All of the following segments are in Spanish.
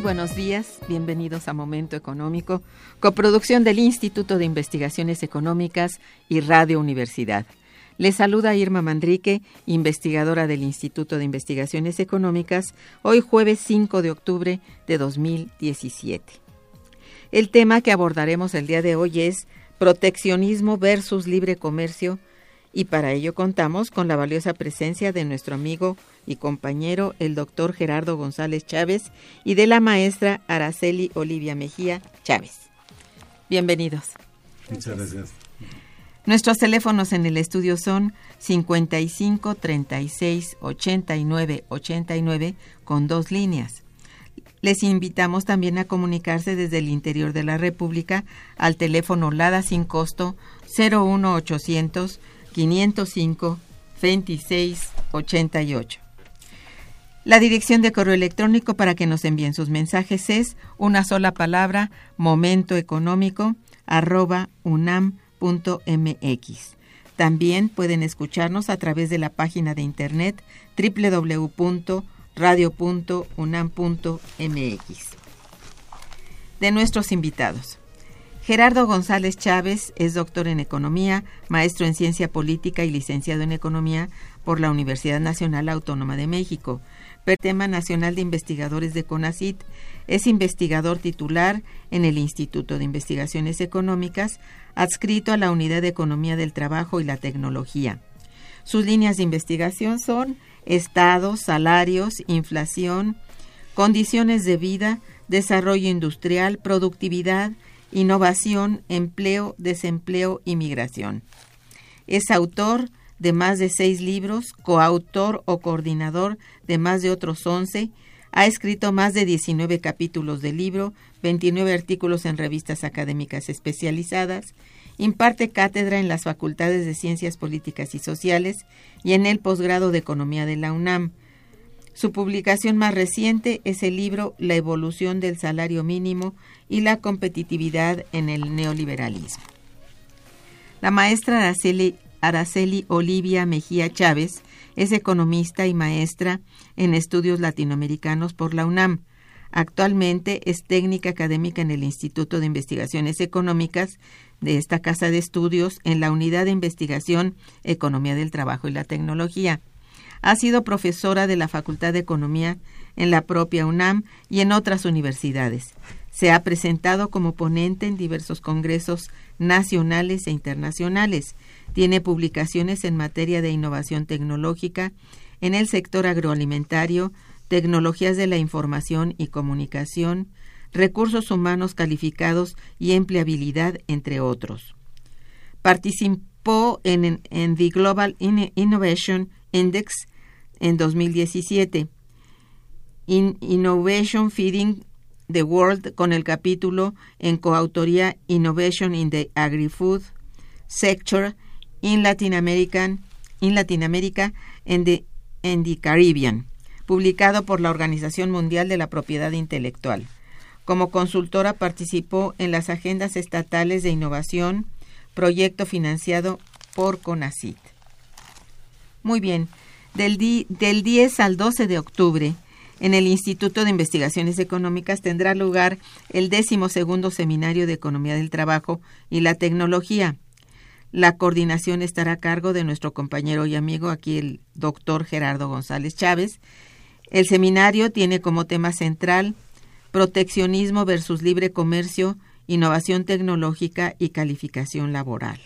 Buenos días, bienvenidos a Momento Económico, coproducción del Instituto de Investigaciones Económicas y Radio Universidad. Les saluda Irma Mandrique, investigadora del Instituto de Investigaciones Económicas, hoy jueves 5 de octubre de 2017. El tema que abordaremos el día de hoy es proteccionismo versus libre comercio y para ello contamos con la valiosa presencia de nuestro amigo y compañero, el doctor Gerardo González Chávez, y de la maestra Araceli Olivia Mejía Chávez. Bienvenidos. Muchas gracias. Nuestros teléfonos en el estudio son 55 36 89 89 con dos líneas. Les invitamos también a comunicarse desde el interior de la República al teléfono LADA sin costo 01800 505 2688. La dirección de correo electrónico para que nos envíen sus mensajes es una sola palabra momentoeconómico arroba unam.mx. También pueden escucharnos a través de la página de internet www.radio.unam.mx. De nuestros invitados. Gerardo González Chávez es doctor en Economía, maestro en Ciencia Política y licenciado en Economía por la Universidad Nacional Autónoma de México. Tema Nacional de Investigadores de CONACIT, es investigador titular en el Instituto de Investigaciones Económicas, adscrito a la Unidad de Economía del Trabajo y la Tecnología. Sus líneas de investigación son Estado, salarios, inflación, condiciones de vida, desarrollo industrial, productividad, innovación, empleo, desempleo y migración. Es autor de más de seis libros, coautor o coordinador de más de otros once, ha escrito más de 19 capítulos de libro, 29 artículos en revistas académicas especializadas, imparte cátedra en las Facultades de Ciencias Políticas y Sociales y en el posgrado de Economía de la UNAM. Su publicación más reciente es el libro La evolución del salario mínimo y la competitividad en el neoliberalismo. La maestra Araceli, Araceli Olivia Mejía Chávez es economista y maestra en estudios latinoamericanos por la UNAM. Actualmente es técnica académica en el Instituto de Investigaciones Económicas de esta casa de estudios en la Unidad de Investigación Economía del Trabajo y la Tecnología. Ha sido profesora de la Facultad de Economía en la propia UNAM y en otras universidades. Se ha presentado como ponente en diversos congresos nacionales e internacionales. Tiene publicaciones en materia de innovación tecnológica en el sector agroalimentario, tecnologías de la información y comunicación, recursos humanos calificados y empleabilidad, entre otros. Participó en, en The Global Innovation Index en 2017. Innovation Feeding the World con el capítulo en coautoría Innovation in the Agri-Food Sector in Latin America and the, the Caribbean, publicado por la Organización Mundial de la Propiedad Intelectual. Como consultora participó en las agendas estatales de innovación, proyecto financiado por CONACIT. Muy bien, del, del 10 al 12 de octubre, en el Instituto de Investigaciones Económicas tendrá lugar el segundo Seminario de Economía del Trabajo y la Tecnología. La coordinación estará a cargo de nuestro compañero y amigo aquí, el doctor Gerardo González Chávez. El seminario tiene como tema central proteccionismo versus libre comercio, innovación tecnológica y calificación laboral.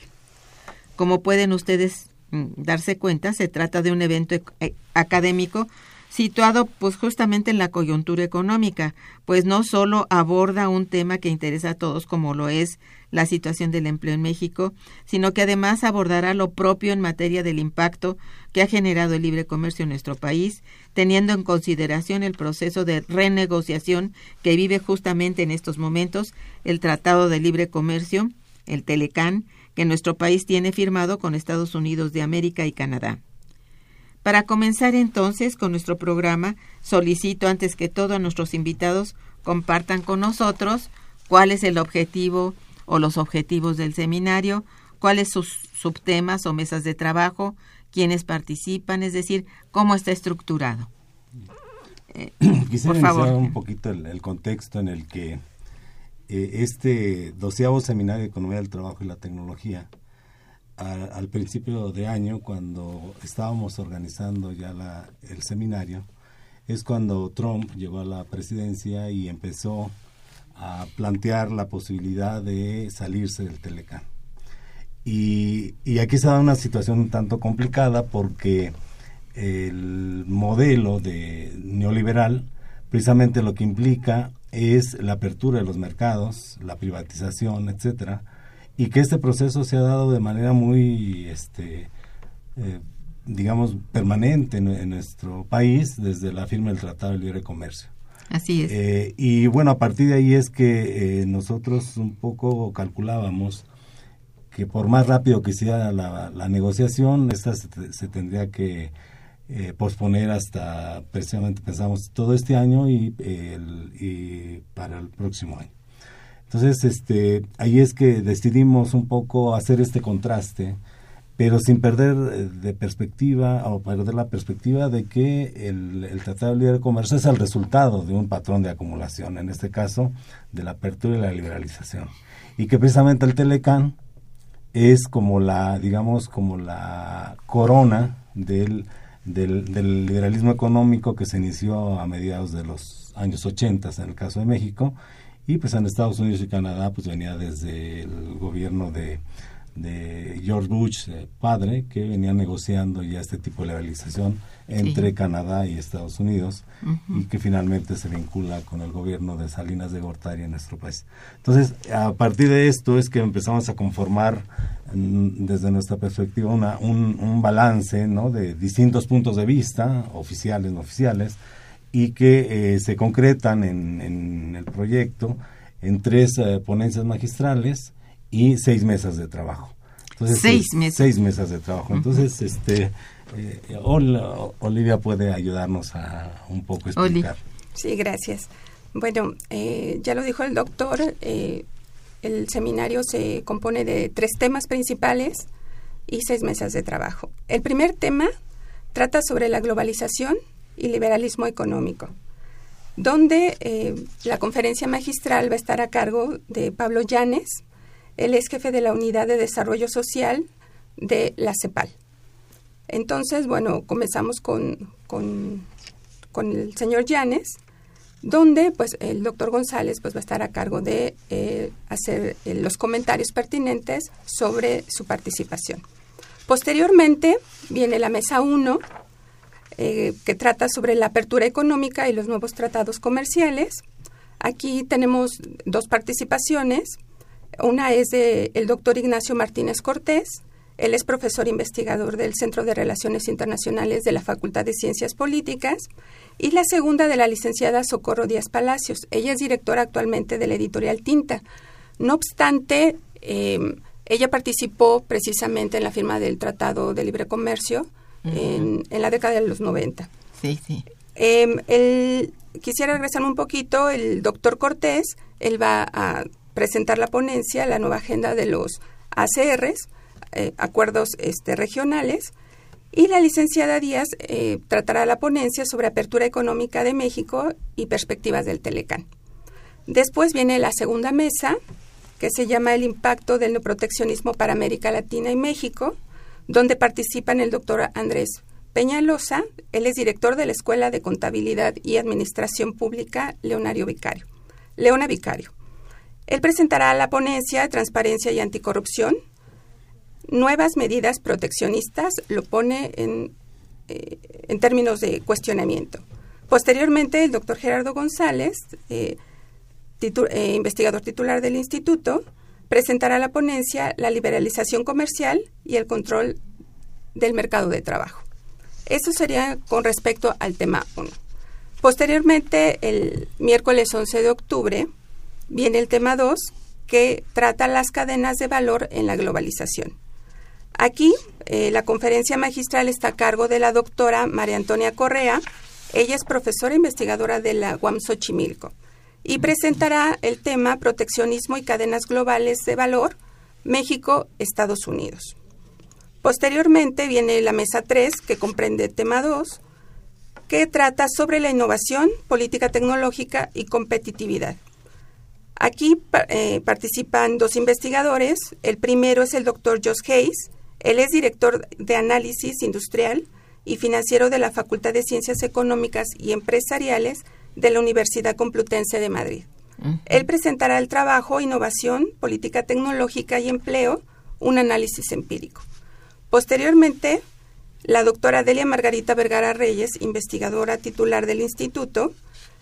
Como pueden ustedes darse cuenta, se trata de un evento eh, académico situado pues justamente en la coyuntura económica, pues no solo aborda un tema que interesa a todos como lo es la situación del empleo en México, sino que además abordará lo propio en materia del impacto que ha generado el libre comercio en nuestro país, teniendo en consideración el proceso de renegociación que vive justamente en estos momentos el Tratado de Libre Comercio, el Telecán, que nuestro país tiene firmado con Estados Unidos de América y Canadá. Para comenzar entonces con nuestro programa, solicito antes que todo a nuestros invitados compartan con nosotros cuál es el objetivo o los objetivos del seminario, cuáles sus subtemas o mesas de trabajo, quiénes participan, es decir, cómo está estructurado. Eh, Quisiera iniciar un poquito el, contexto en el que eh, este doceavo seminario de Economía del Trabajo y la Tecnología al principio de año, cuando estábamos organizando ya la, el seminario, es cuando Trump llegó a la presidencia y empezó a plantear la posibilidad de salirse del Telecán. Y, aquí se da una situación un tanto complicada porque el modelo de neoliberal precisamente lo que implica es la apertura de los mercados, la privatización, etcétera, y que este proceso se ha dado de manera muy, este, eh, digamos, permanente en, nuestro país desde la firma del Tratado de Libre Comercio. Así es. Eh, y bueno, a partir de ahí es que eh, nosotros un poco calculábamos que por más rápido que sea la, la negociación, esta se, tendría que posponer hasta precisamente pensamos todo este año y, para el próximo año. Entonces, este, ahí es que decidimos un poco hacer este contraste, pero sin perder eh, de perspectiva o perder la perspectiva de que el, Tratado de Libre Comercio es el resultado de un patrón de acumulación, en este caso de la apertura y la liberalización. Y que precisamente el Telecán es como la, digamos, como la corona del, del, del liberalismo económico que se inició a mediados de los años 80 en el caso de México y pues en Estados Unidos y Canadá pues venía desde el gobierno de, George Bush, eh, padre, que venía negociando ya este tipo de legalización entre Canadá y Estados Unidos y que finalmente se vincula con el gobierno de Salinas de Gortari en nuestro país. Entonces, a partir de esto es que empezamos a conformar mm, desde nuestra perspectiva una, un, un balance ¿no? de distintos puntos de vista, oficiales, no oficiales, y que eh, se concretan en, el proyecto en tres eh, ponencias magistrales y seis mesas de trabajo. Entonces, seis mesas. Seis mesas de trabajo. Entonces, este, eh, Olivia puede ayudarnos a un poco explicar. Sí, gracias. Bueno, ya lo dijo el doctor, el seminario se compone de tres temas principales y seis mesas de trabajo. El primer tema trata sobre la globalización y liberalismo económico, donde eh, la conferencia magistral va a estar a cargo de Pablo Llanes, él es jefe de la Unidad de Desarrollo Social de la CEPAL. Entonces, bueno, comenzamos con, con, el señor Llanes, donde pues el doctor González pues va a estar a cargo de eh, hacer eh, los comentarios pertinentes sobre su participación. Posteriormente viene la mesa 1, eh, que trata sobre la apertura económica y los nuevos tratados comerciales. Aquí tenemos dos participaciones. Una es del el doctor Ignacio Martínez Cortés, Él es profesor investigador del Centro de Relaciones Internacionales de la Facultad de Ciencias Políticas y la segunda de la licenciada Socorro Díaz Palacios. Ella es directora actualmente de la editorial Tinta. No obstante, em, ella participó precisamente en la firma del Tratado de Libre Comercio en, la década de los 90. Sí, sí. Em, quisiera regresarme un poquito. El doctor Cortés, él va a presentar la ponencia, la nueva agenda de los ACRs, eh, acuerdos este, regionales, y la licenciada Díaz eh, tratará la ponencia sobre apertura económica de México y perspectivas del Telecán. Después viene la segunda mesa, que se llama El impacto del neoproteccionismo para América Latina y México, donde participan el doctor Andrés Peñalosa, él es director de la Escuela de Contabilidad y Administración Pública Leonario Vicario. Leona Vicario. Él presentará la ponencia de Transparencia y Anticorrupción, nuevas medidas proteccionistas, lo pone en, eh, en términos de cuestionamiento. Posteriormente, el doctor Gerardo González, eh, eh, investigador titular del instituto, presentará la ponencia La liberalización comercial y el control del mercado de trabajo. Eso sería con respecto al tema 1. Posteriormente, el miércoles 11 de octubre, viene el tema 2, que trata las cadenas de valor en la globalización. Aquí, eh, la conferencia magistral está a cargo de la doctora María Antonia Correa. Ella es profesora investigadora de la UAM Xochimilco y presentará el tema Proteccionismo y cadenas globales de valor, México, Estados Unidos. Posteriormente viene la mesa 3, que comprende tema 2, que trata sobre la innovación, política tecnológica y competitividad. Aquí eh, participan dos investigadores. El primero es el doctor Josh Hayes. Él es director de análisis industrial y financiero de la Facultad de Ciencias Económicas y Empresariales de la Universidad Complutense de Madrid. Él presentará el trabajo Innovación, Política Tecnológica y Empleo, un análisis empírico. Posteriormente, la doctora Delia Margarita Vergara Reyes, investigadora titular del instituto,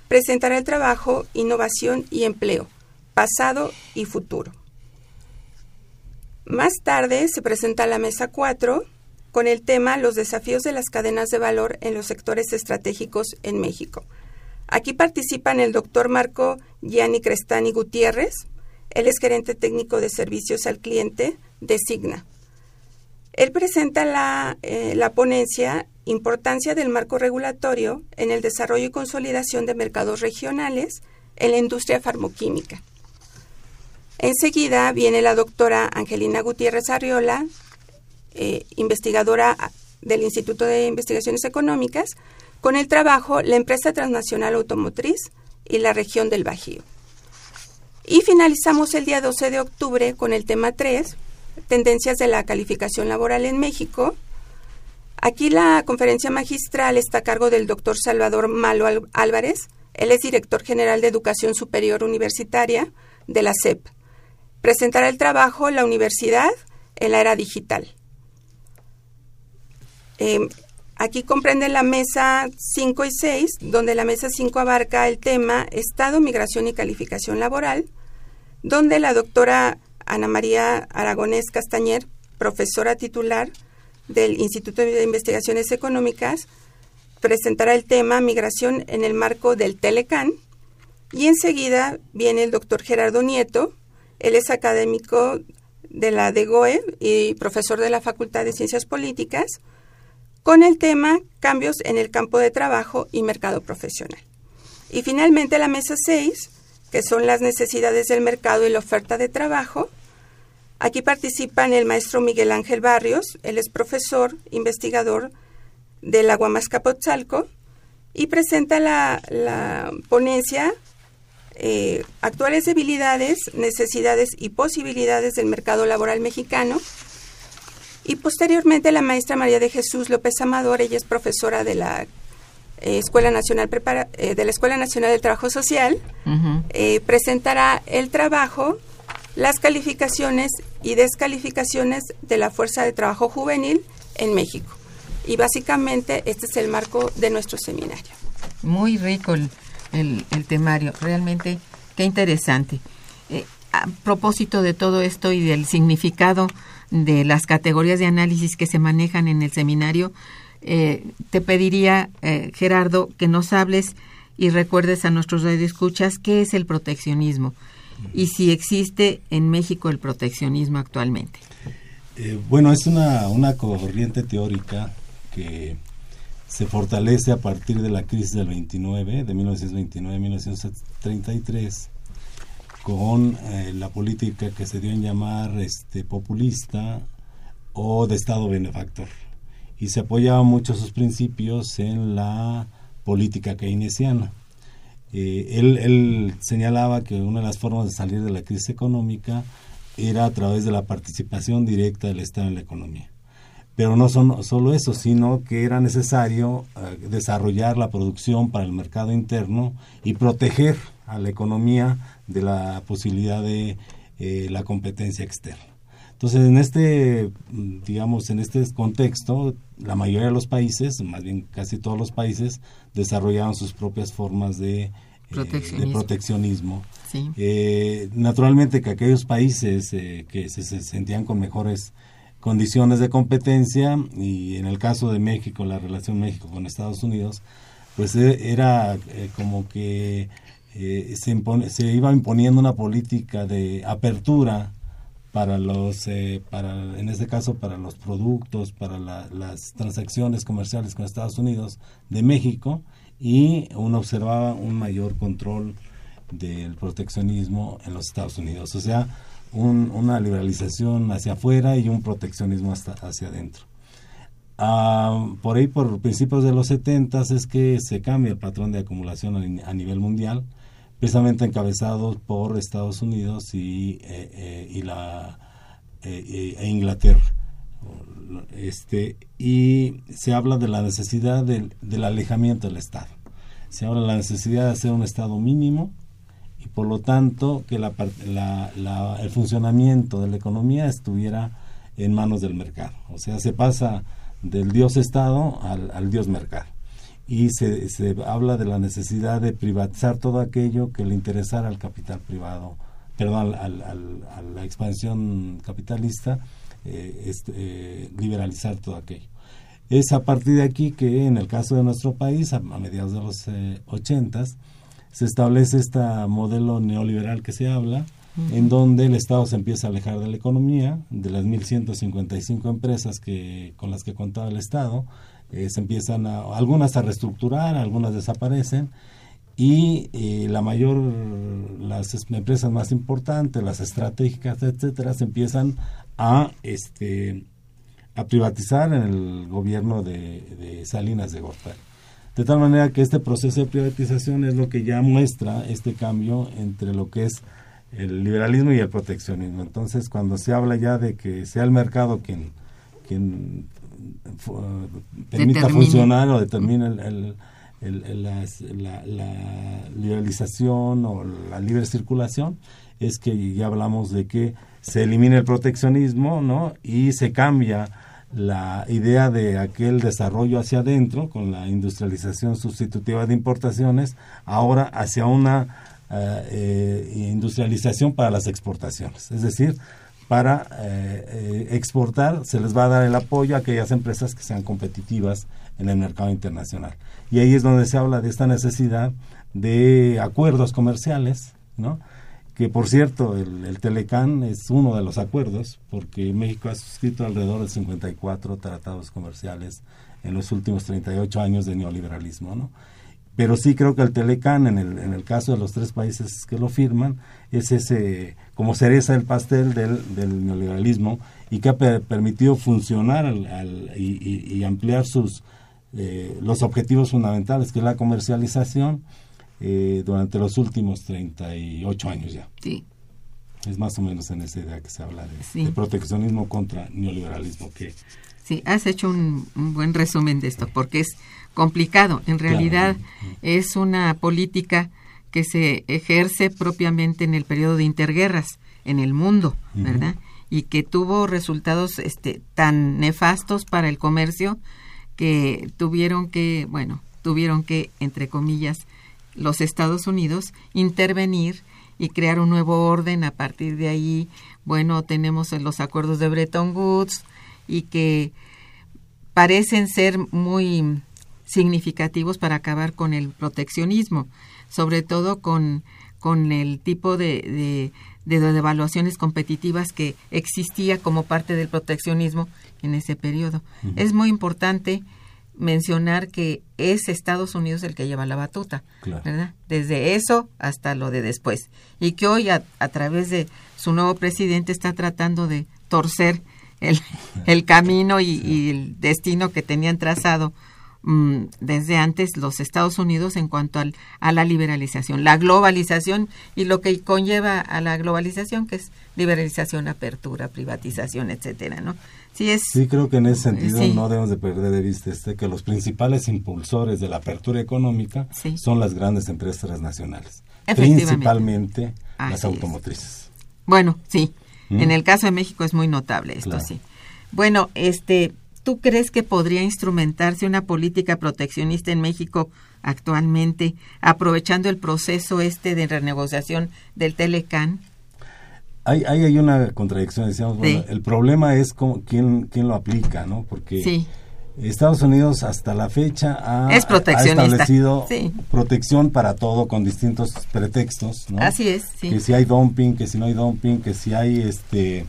presentará el trabajo Innovación y Empleo, pasado y futuro. Más tarde se presenta la mesa 4 con el tema Los desafíos de las cadenas de valor en los sectores estratégicos en México. Aquí participan el doctor Marco Gianni Crestani Gutiérrez, él es gerente técnico de servicios al cliente de Signa. Él presenta la, eh, la ponencia Importancia del marco regulatorio en el desarrollo y consolidación de mercados regionales en la industria farmoquímica. Enseguida viene la doctora Angelina Gutiérrez Arriola, eh, investigadora del Instituto de Investigaciones Económicas, con el trabajo La empresa transnacional automotriz y la región del Bajío. Y finalizamos el día 12 de octubre con el tema 3, Tendencias de la calificación laboral en México. Aquí la conferencia magistral está a cargo del doctor Salvador Malo Álvarez. Él es director general de Educación Superior Universitaria de la CEP presentará el trabajo La Universidad en la Era Digital. Em, aquí comprende la mesa 5 y 6, donde la mesa 5 abarca el tema Estado, Migración y Calificación Laboral, donde la doctora Ana María Aragonés Castañer, profesora titular del Instituto de Investigaciones Económicas, presentará el tema Migración en el marco del Telecan. Y enseguida viene el doctor Gerardo Nieto, él es académico de la DEGOE y profesor de la Facultad de Ciencias Políticas con el tema Cambios en el campo de trabajo y mercado profesional. Y finalmente la mesa 6, que son las necesidades del mercado y la oferta de trabajo. Aquí participan el maestro Miguel Ángel Barrios, él es profesor, investigador de la Guamascapotzalco y presenta la ponencia eh, actuales debilidades, necesidades y posibilidades del mercado laboral mexicano. Y posteriormente la maestra María de Jesús López Amador, ella es profesora de la eh, Escuela Nacional eh, de la Escuela Nacional del Trabajo Social, presentará el trabajo, las calificaciones y descalificaciones de la fuerza de trabajo juvenil en México. Y básicamente este es el marco de nuestro seminario. Muy rico el, el, temario. Realmente, qué interesante. Eh, a propósito de todo esto y del significado de las categorías de análisis que se manejan en el seminario, eh, te pediría, eh, Gerardo, que nos hables y recuerdes a nuestros radioescuchas qué es el proteccionismo y si existe en México el proteccionismo actualmente. Bueno, es una, una corriente teórica que se fortalece a partir de la crisis del 29, de 1929-1933, con eh, la política que se dio en llamar este, populista o de Estado benefactor. Y se apoyaba mucho sus principios en la política keynesiana. Eh, él, él, señalaba que una de las formas de salir de la crisis económica era a través de la participación directa del Estado en la economía. Pero no son solo eso, sino que era necesario eh, desarrollar la producción para el mercado interno y proteger a la economía de la posibilidad de eh, la competencia externa. Entonces, en este, digamos, en este contexto, la mayoría de los países, más bien casi todos los países, desarrollaban sus propias formas de proteccionismo. Eh, de proteccionismo. Eh, naturalmente que aquellos países eh, que se, sentían con mejores condiciones de competencia y en el caso de México, la relación México con Estados Unidos, pues era como que se, se iba imponiendo una política de apertura para los, para, en este caso, para los productos, para las transacciones comerciales con Estados Unidos de México y uno observaba un mayor control del proteccionismo en los Estados Unidos, o sea, una liberalización hacia afuera y un proteccionismo hasta hacia adentro. Ah, por ahí, por principios de los 70 es que se cambia el patrón de acumulación a, nivel mundial, precisamente encabezado por Estados Unidos y, eh, eh, y la, eh, e Inglaterra este, y se habla de la necesidad del, alejamiento del Estado. Se habla de la necesidad de hacer un Estado mínimo y por lo tanto que la, el funcionamiento de la economía estuviera en manos del mercado. O sea, se pasa del Dios Estado al, Dios mercado. Y se, se, habla de la necesidad de privatizar todo aquello que le interesara al capital privado, perdón, al, a la expansión capitalista eh, este, eh, liberalizar todo aquello. Es a partir de aquí que en el caso de nuestro país, a, mediados de los eh, ochentas, se establece este modelo neoliberal que se habla, en donde el Estado se empieza a alejar de la economía, de las 1.155 empresas que, con las que contaba el Estado, se empiezan a, algunas a reestructurar, algunas desaparecen, y eh, la mayor, las empresas más importantes, las estratégicas, etcétera, se empiezan a, este, a privatizar en el gobierno de, Salinas de Gortari. De tal manera que este proceso de privatización es lo que ya muestra este cambio entre lo que es el liberalismo y el proteccionismo. Entonces, cuando se habla ya de que sea el mercado quien, quien permita funcionar o determine el la, liberalización o la libre circulación es que ya hablamos de que se elimina el proteccionismo ¿no? y se cambia la idea de aquel desarrollo hacia adentro con la industrialización sustitutiva de importaciones ahora hacia una eh, eh, industrialización para las exportaciones es decir para eh, exportar se les va a dar el apoyo a aquellas empresas que sean competitivas en el mercado internacional. Y ahí es donde se habla de esta necesidad de acuerdos comerciales, ¿no? Que por cierto el, el, Telecán es uno de los acuerdos, porque México ha suscrito alrededor de 54 tratados comerciales en los últimos 38 años de neoliberalismo. ¿no? Pero sí creo que el Telecán, en el, en el caso de los tres países que lo firman, es ese como cereza del pastel del, neoliberalismo y que ha permitido funcionar al, y, y ampliar sus eh, los objetivos fundamentales, que es la comercialización, eh, durante los últimos 38 años ya. Sí. Es más o menos en esa idea que se habla de, proteccionismo contra neoliberalismo. Que, sí, has hecho un, buen resumen de esto, porque es complicado. En realidad es una política que se ejerce propiamente en el periodo de interguerras en el mundo, ¿verdad? Y que tuvo resultados este, tan nefastos para el comercio que tuvieron que, bueno, tuvieron que, entre comillas, los Estados Unidos intervenir y crear un nuevo orden. A partir de ahí, bueno, tenemos los acuerdos de Bretton Woods y que parecen ser muy significativos para acabar con el proteccionismo, sobre todo con, con el tipo de, de, de devaluaciones competitivas que existía como parte del proteccionismo en ese periodo. Es muy importante mencionar que es Estados Unidos el que lleva la batuta, ¿verdad? Desde eso hasta lo de después. Y que hoy a, través de su nuevo presidente está tratando de torcer el, el camino y, el destino que tenían trazado mm, desde antes los Estados Unidos en cuanto al, a la liberalización, la globalización y lo que conlleva a la globalización, que es liberalización, apertura, privatización, etcétera, ¿no? Sí, creo que en ese sentido no debemos de perder de vista este, que los principales impulsores de la apertura económica son las grandes empresas transnacionales, principalmente las automotrices. Bueno, sí. ¿Mm? En el caso de México es muy notable esto, sí. Bueno, este, ¿tú crees que podría instrumentarse una política proteccionista en México actualmente, aprovechando el proceso este de renegociación del Telecan? Hay, hay, una contradicción, decíamos, bueno, el problema es cómo, quién, quién lo aplica, ¿no? Porque Estados Unidos hasta la fecha ha, establecido protección para todo con distintos pretextos, ¿no? Así es, Que si hay dumping, que si no hay dumping, que si hay este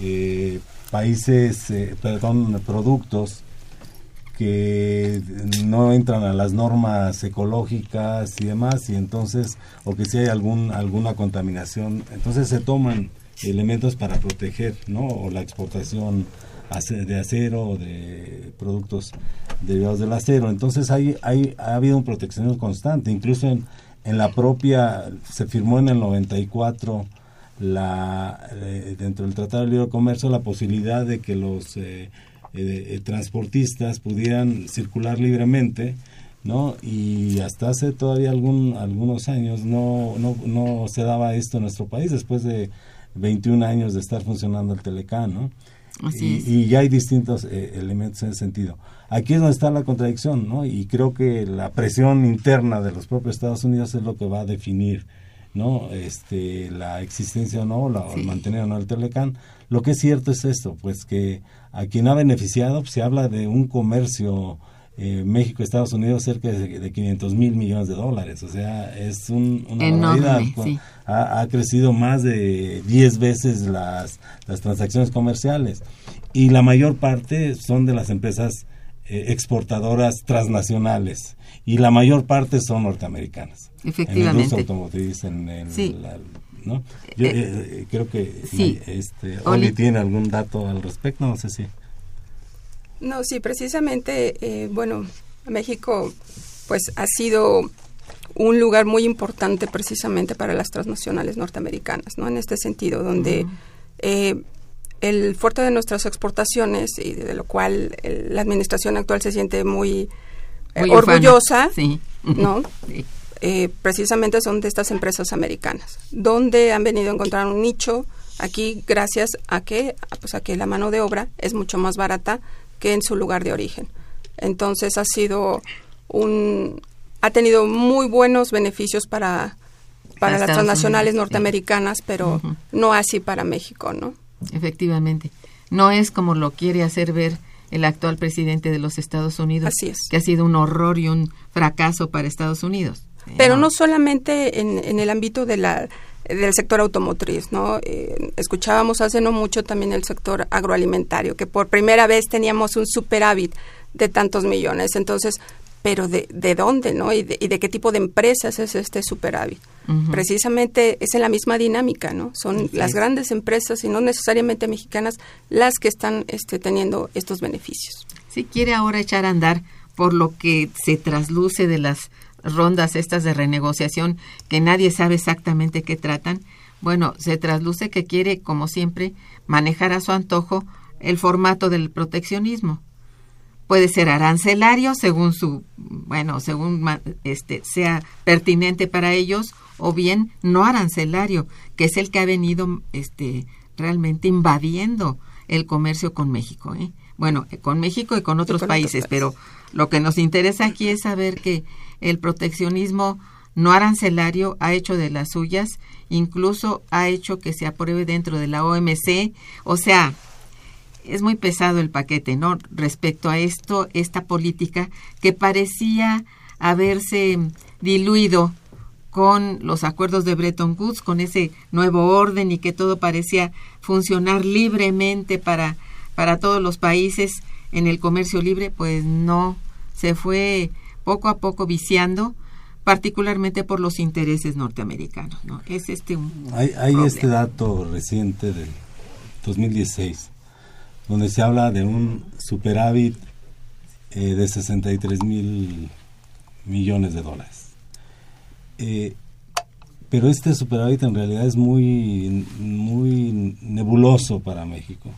eh, países, eh, perdón, productos que no entran a las normas ecológicas y demás y entonces o que si hay algún alguna contaminación entonces se toman elementos para proteger no o la exportación de acero o de productos derivados del acero. Entonces hay, hay ha habido un proteccionismo constante. Incluso en, en la propia se firmó en el 94 la eh, dentro del Tratado de Libre Comercio la posibilidad de que los eh, eh, eh, transportistas pudieran circular libremente, ¿no? Y hasta hace todavía algún, algunos años no, no, no se daba esto en nuestro país, después de 21 años de estar funcionando el Telecán, ¿no? y, ya hay distintos eh, elementos en ese sentido. Aquí es donde está la contradicción, ¿no? Y creo que la presión interna de los propios Estados Unidos es lo que va a definir, ¿no? Este, la existencia o no, la, o mantener o no el Telecán. Lo que es cierto es esto, pues que a quien ha beneficiado, pues, se habla de un comercio eh, México-Estados Unidos cerca de, de 500 mil millones de dólares. O sea, es un, una Enorme, ha, crecido más de 10 veces las, las transacciones comerciales. Y la mayor parte son de las empresas eh, exportadoras transnacionales. Y la mayor parte son norteamericanas. Efectivamente. En el automotriz, en el, ¿no? Yo eh, eh, creo que este, Oli, tiene algún dato al respecto, no sé si. No, sí, precisamente, eh, bueno, México pues ha sido un lugar muy importante precisamente para las transnacionales norteamericanas, ¿no? En este sentido, donde el fuerte de nuestras exportaciones y de lo cual la administración actual se siente muy, orgullosa, ¿no? Eh, precisamente son de estas empresas americanas, donde han venido a encontrar un nicho aquí gracias a que, pues a que la mano de obra es mucho más barata que en su lugar de origen. Entonces ha sido un, ha tenido muy buenos beneficios para, para las transnacionales norteamericanas, pero no así para México, ¿no? Efectivamente. No es como lo quiere hacer ver el actual presidente de los Estados Unidos, Así es. que ha sido un horror y un fracaso para Estados Unidos. Pero no solamente en, en el ámbito de la, del sector automotriz, ¿no? Eh, escuchábamos hace no mucho también el sector agroalimentario, que por primera vez teníamos un superávit de tantos millones. Entonces, pero de, de dónde, ¿no? Y de, y de, qué tipo de empresas es este superávit. Precisamente es en la misma dinámica, ¿no? Son las grandes empresas y no necesariamente mexicanas las que están este, teniendo estos beneficios. Si quiere ahora echar a andar por lo que se trasluce de las rondas estas de renegociación que nadie sabe exactamente qué tratan, bueno, se trasluce que quiere, como siempre, manejar a su antojo el formato del proteccionismo. Puede ser arancelario según su, bueno, según este sea pertinente para ellos, o bien no arancelario, que es el que ha venido este realmente invadiendo el comercio con México, ¿eh? Bueno, con México y con otros países, pero lo que nos interesa aquí es saber que el proteccionismo no arancelario ha hecho de las suyas, incluso ha hecho que se apruebe dentro de la OMC, o sea, es muy pesado el paquete, ¿no? Respecto a esto, esta política que parecía haberse diluido con los acuerdos de Bretton Woods, con ese nuevo orden y que todo parecía funcionar libremente para, para todos los países en el comercio libre, pues no, se fue poco a poco viciando, particularmente por los intereses norteamericanos. ¿no? Es este hay, hay este dato reciente del 2016 donde se habla de un superávit eh, de 63 mil millones de dólares. Eh, pero este superávit en realidad es muy, muy nebuloso para México.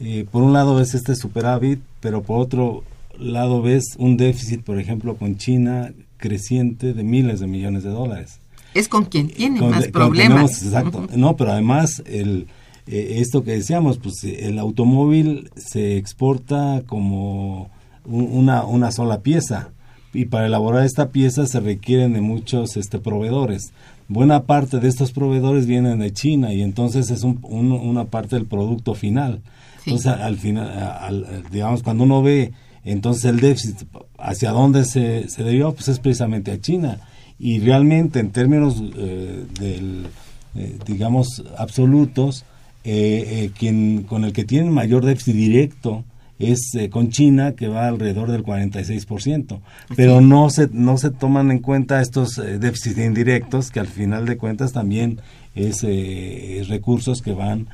Eh, por un lado ves este superávit, pero por otro lado ves un déficit, por ejemplo, con China creciente de miles de millones de dólares. Es con quien tiene más problemas. exacto. No, pero además el, eh, esto que decíamos, pues el automóvil se exporta como una, una sola pieza y para elaborar esta pieza se requieren de muchos este, proveedores. Buena parte de estos proveedores vienen de China y entonces es un, una parte del producto final. Entonces, al final, digamos, cuando uno ve entonces el déficit hacia dónde se, se debió, pues es precisamente a China. Y realmente en términos eh, del, eh, digamos, absolutos, eh, quien con el que tiene mayor déficit directo es eh, con China que va alrededor del 46%, pero no se no se toman en cuenta estos eh, déficits indirectos que al final de cuentas también es, eh, recursos que van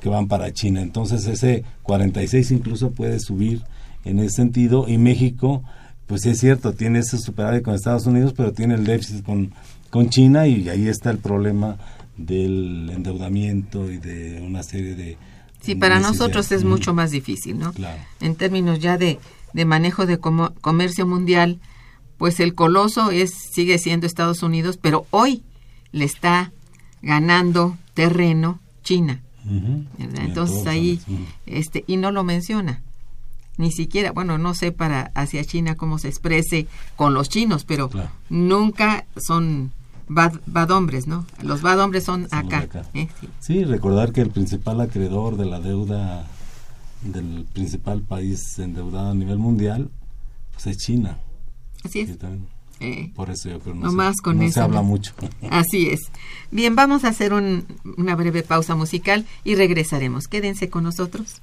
que van para China. Entonces ese 46 incluso puede subir en ese sentido y México pues es cierto, tiene ese superávit con Estados Unidos, pero tiene el déficit con con China y ahí está el problema del endeudamiento y de una serie de Sí, para nosotros es mucho más difícil, ¿no? En términos ya de, de manejo de comercio mundial, pues el coloso es sigue siendo Estados Unidos, pero hoy le está ganando terreno China. Entonces ahí este y no lo menciona. Ni siquiera, bueno, no sé para hacia China cómo se exprese con los chinos, pero nunca son bad, hombres, ¿no? Los bad hombres son acá. ¿eh? Sí. recordar que el principal acreedor de la deuda del principal país endeudado a nivel mundial pues es China. Así es. Eh, Por eso yo creo no, más se, con se habla mucho. Así es. Bien, vamos a hacer una breve pausa musical y regresaremos. Quédense con nosotros.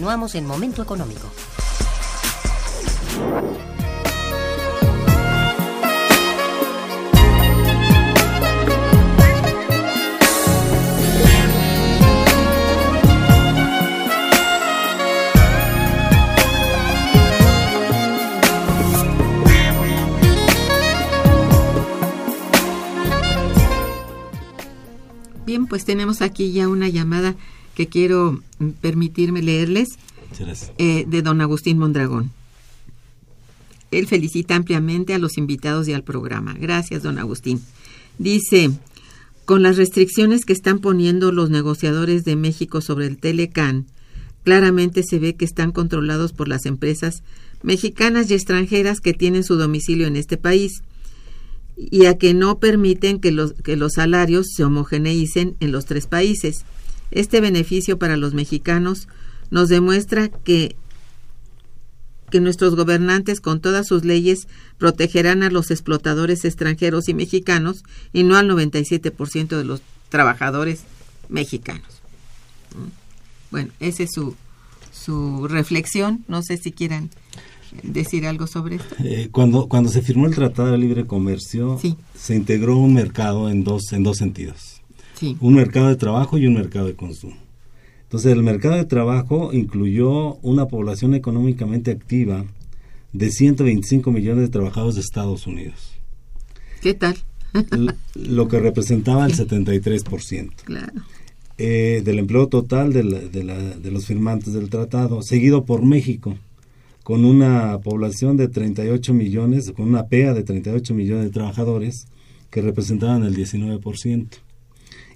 Continuamos en Momento Económico. Bien, pues tenemos aquí ya una llamada que quiero permitirme leerles eh, de don Agustín Mondragón. Él felicita ampliamente a los invitados y al programa. Gracias, don Agustín. Dice, con las restricciones que están poniendo los negociadores de México sobre el Telecan, claramente se ve que están controlados por las empresas mexicanas y extranjeras que tienen su domicilio en este país y a que no permiten que los, que los salarios se homogeneicen en los tres países. Este beneficio para los mexicanos nos demuestra que, que nuestros gobernantes con todas sus leyes protegerán a los explotadores extranjeros y mexicanos y no al 97% de los trabajadores mexicanos. Bueno, esa es su, su reflexión. No sé si quieran decir algo sobre esto. Eh, cuando, cuando se firmó el Tratado de Libre Comercio, se integró un mercado en dos, en dos sentidos. Un mercado de trabajo y un mercado de consumo. Entonces, el mercado de trabajo incluyó una población económicamente activa de 125 millones de trabajadores de Estados Unidos. ¿Qué tal? lo que representaba el 73%. Claro. Eh, del empleo total de, de, los firmantes del tratado, seguido por México, con una población de 38 millones, con una PEA de 38 millones de trabajadores, que representaban el 19%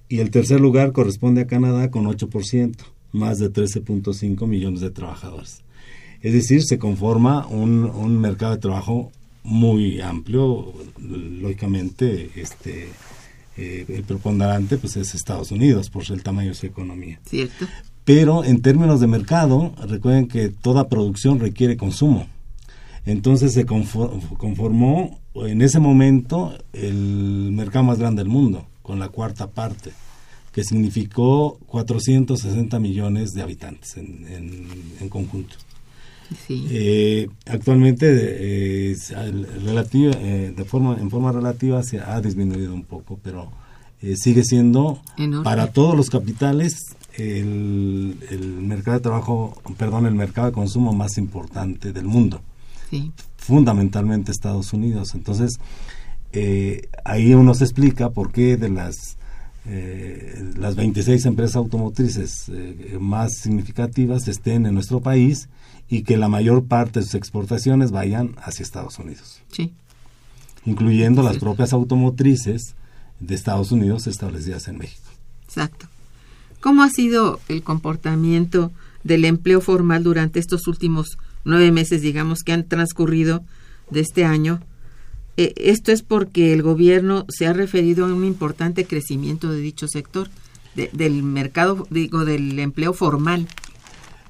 y el tercer lugar corresponde a Canadá con 8%, más de 13.5 millones de trabajadores. Es decir, se conforma un, un, mercado de trabajo muy amplio, lógicamente este eh, el preponderante pues es Estados Unidos por el tamaño de su economía. Cierto. Pero en términos de mercado, recuerden que toda producción requiere consumo. Entonces se conformó en ese momento el mercado más grande del mundo, con la cuarta parte que significó 460 millones de habitantes en, en, conjunto. Eh, actualmente eh, eh, de forma, en forma relativa se ha disminuido un poco, pero sigue siendo para todos los capitales el, el, mercado de trabajo, perdón, el mercado de consumo más importante del mundo. Fundamentalmente Estados Unidos. Entonces, ahí uno se explica por qué de las eh, las 26 empresas automotrices eh, más significativas estén en nuestro país y que la mayor parte de sus exportaciones vayan hacia Estados Unidos. Sí. Incluyendo las propias automotrices de Estados Unidos establecidas en México. Exacto. ¿Cómo ha sido el comportamiento del empleo formal durante estos últimos nueve meses, digamos, que han transcurrido de este año? Eh, esto es porque el gobierno se ha referido a un importante crecimiento de dicho sector, del mercado, digo, del empleo formal.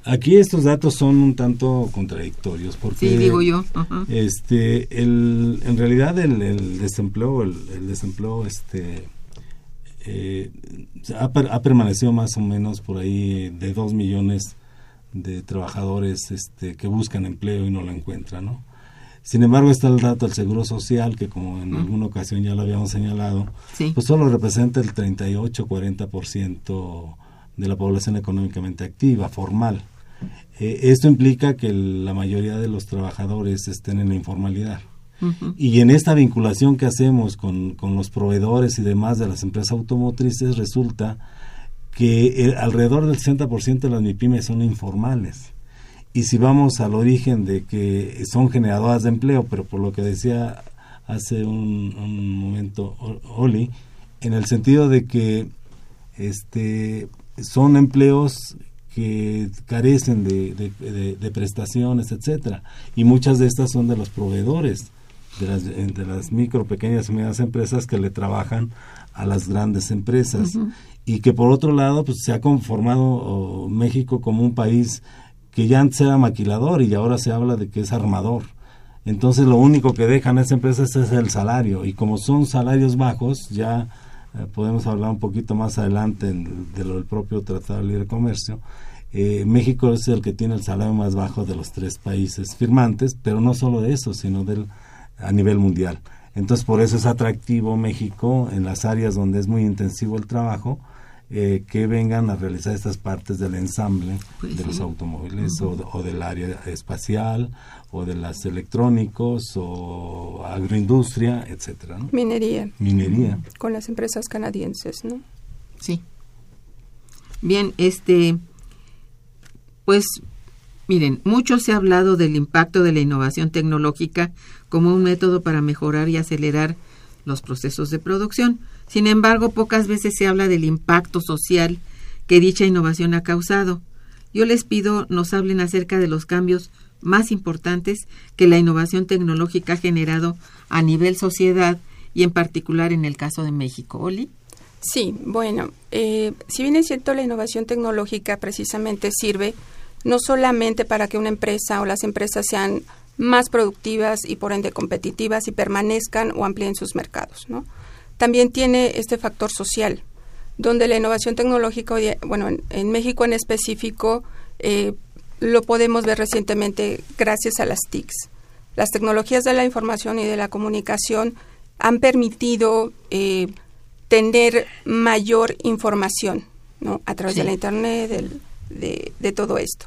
Aquí estos datos son un tanto contradictorios porque sí, digo yo. Este, el, en realidad el, desempleo, el, desempleo, este, eh, ha, ha, permanecido más o menos por ahí de dos millones de trabajadores, este, que buscan empleo y no lo encuentran, ¿no? Sin embargo, está el dato del Seguro Social, que como en alguna ocasión ya lo habíamos señalado, pues solo representa el 38-40% de la población económicamente activa, formal. Eh, esto implica que la mayoría de los trabajadores estén en la informalidad. Y en esta vinculación que hacemos con, con, los proveedores y demás de las empresas automotrices, resulta que eh, alrededor del 60% de las MIPIMES son informales. Y si vamos al origen de que son generadoras de empleo, pero por lo que decía hace un, momento Oli, en el sentido de que este son empleos que carecen de, prestaciones, etcétera, y muchas de estas son de los proveedores de las, de las micro, pequeñas y medianas empresas que le trabajan a las grandes empresas. Y que por otro lado pues se ha conformado México como un país que ya antes era maquilador y ahora se habla de que es armador. Entonces lo único que dejan esas empresas es el salario y como son salarios bajos, ya eh, podemos hablar un poquito más adelante de lo del propio Tratado de Libre Comercio, Eh, México es el que tiene el salario más bajo de los tres países firmantes, pero no solo de eso, sino del, a nivel mundial. Entonces, por eso es atractivo México en las áreas donde es muy intensivo el trabajo, eh, que vengan a realizar estas partes del ensamble Pues de los automóviles o, o del área espacial o de las electrónicos o agroindustria, etcétera, ¿no? Minería, Minería. con las empresas canadienses, ¿no? Sí. Bien, este, pues, miren, mucho se ha hablado del impacto de la innovación tecnológica como un método para mejorar y acelerar los procesos de producción. Sin embargo, pocas veces se habla del impacto social que dicha innovación ha causado. Yo les pido nos hablen acerca de los cambios más importantes que la innovación tecnológica ha generado a nivel sociedad y en particular en el caso de México. Oli. Sí, bueno, eh, si bien es cierto, la innovación tecnológica precisamente sirve no solamente para que una empresa o las empresas sean más productivas y por ende competitivas y permanezcan o amplíen sus mercados, ¿no? También tiene este factor social, donde la innovación tecnológica, bueno, en, en México en específico, eh, lo podemos ver recientemente gracias a las TICs. Las tecnologías de la información y de la comunicación han permitido eh, tener mayor información ¿no? a través Sí. de la Internet, del- de, de todo esto.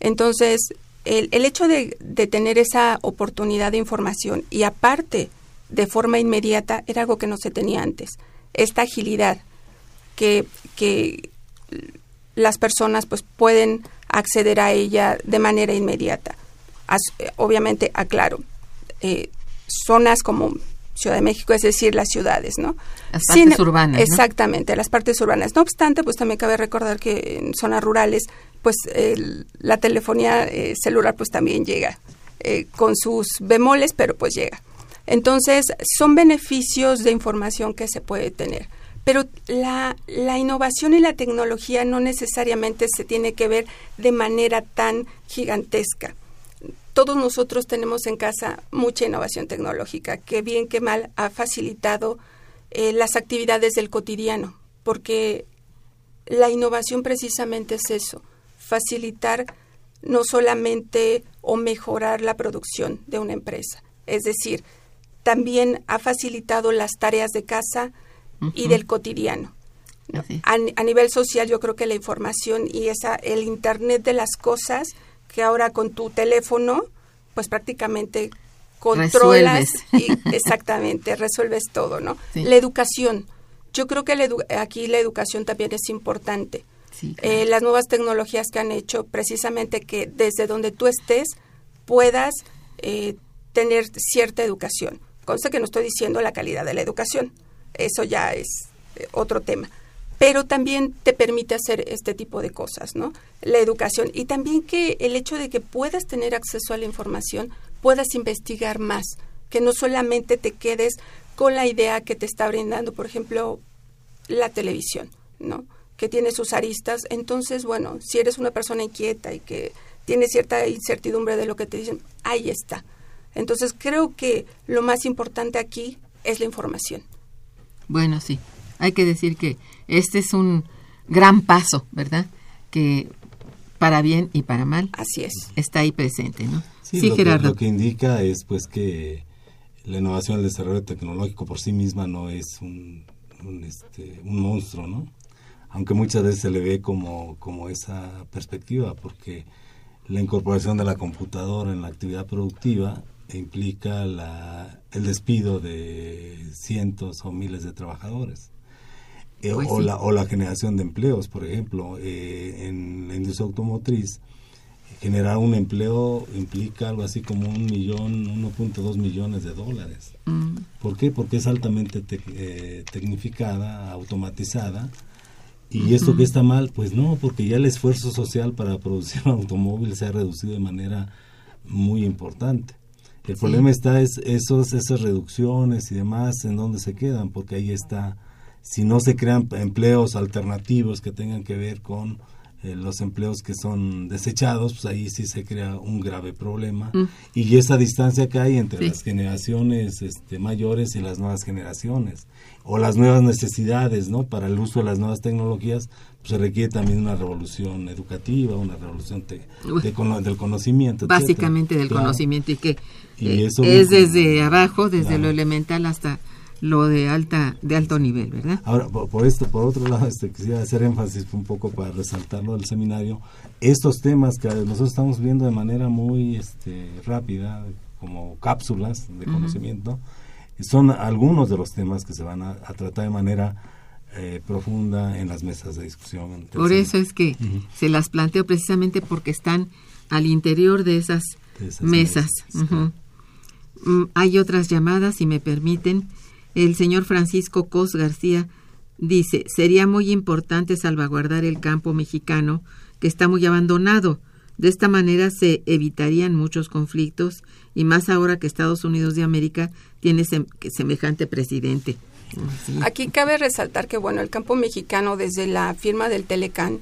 Entonces, el, el hecho de, de tener esa oportunidad de información y aparte de forma inmediata era algo que no se tenía antes. Esta agilidad que, que las personas pues pueden acceder a ella de manera inmediata. As- obviamente, aclaro, eh, zonas como Ciudad de México, es decir, las ciudades, ¿no? Las partes urbanas, ¿no? Exactamente, las partes urbanas. No obstante, pues también cabe recordar que en zonas rurales, pues el- la telefonía eh, celular pues también llega eh, con sus bemoles, pero pues llega. Entonces, son beneficios de información que se puede tener. Pero la, la innovación y la tecnología no necesariamente se tiene que ver de manera tan gigantesca todos nosotros tenemos en casa mucha innovación tecnológica, que bien que mal ha facilitado eh, las actividades del cotidiano, porque la innovación precisamente es eso, facilitar no solamente o mejorar la producción de una empresa, es decir, también ha facilitado las tareas de casa y del cotidiano. A, a nivel social yo creo que la información y esa el internet de las cosas que ahora con tu teléfono pues prácticamente controlas y exactamente resuelves todo no Sí. la educación. Yo creo que la edu- aquí la educación también es importante. Sí, Eh, las nuevas tecnologías que han hecho precisamente que desde donde tú estés puedas eh, tener cierta educación. Consta que no estoy diciendo la calidad de la educación, eso ya es eh, otro tema, pero también te permite hacer este tipo de cosas, ¿no? La educación y también que el hecho de que puedas tener acceso a la información, puedas investigar más, que no solamente te quedes con la idea que te está brindando, por ejemplo, la televisión, ¿no? Que tiene sus aristas. Entonces, bueno, si eres una persona inquieta y que tiene cierta incertidumbre de lo que te dicen, ahí está. Entonces, creo que lo más importante aquí es la información. Bueno, sí. Hay que decir que este es un gran paso, ¿verdad? Que para bien y para mal Así es. está ahí presente, ¿no? Sí, Sí, lo, que, Gerardo. lo que indica es pues que la innovación, el desarrollo tecnológico por sí misma no es un, un, este, un monstruo, ¿no? Aunque muchas veces se le ve como, como esa perspectiva, porque la incorporación de la computadora en la actividad productiva implica la, el despido de cientos o miles de trabajadores. Eh, Pues o, sí. la, o la generación de empleos, por ejemplo, eh, en la industria automotriz, generar un empleo implica algo así como un millón, 1.2 millones de dólares. Mm, ¿Por qué? Porque es altamente tec- eh, tecnificada, automatizada. ¿Y esto que está mal? Pues no, porque ya el esfuerzo social para producir un automóvil se ha reducido de manera muy importante. El Sí. problema está es esos, esas reducciones y demás, en dónde se quedan, porque ahí está, si no se crean empleos alternativos que tengan que ver con eh, los empleos que son desechados, pues ahí sí se crea un grave problema. Mm. Y esa distancia que hay entre Sí. las generaciones este, mayores y las nuevas generaciones, o las nuevas necesidades, ¿no? Para el uso de las nuevas tecnologías, pues se requiere también una revolución educativa, una revolución te- de cono- del conocimiento. etcétera. Básicamente del Claro. conocimiento y que Y eh, eso es mismo. desde abajo, desde Claro. lo elemental hasta lo de alta de alto nivel, ¿verdad? Ahora, por, por esto, por otro lado, este, quisiera hacer énfasis un poco para resaltarlo del seminario. Estos temas que nosotros estamos viendo de manera muy este, rápida, como cápsulas de conocimiento, son algunos de los temas que se van a, a tratar de manera eh, profunda en las mesas de discusión. Por eso es que se las planteo precisamente porque están al interior de esas, De esas mesas. Mm, Hay otras llamadas, si me permiten. El señor Francisco Cos García dice, sería muy importante salvaguardar el campo mexicano que está muy abandonado. De esta manera se evitarían muchos conflictos y más ahora que Estados Unidos de América tiene semejante presidente. Sí. Aquí cabe resaltar que, bueno, el campo mexicano desde la firma del Telecán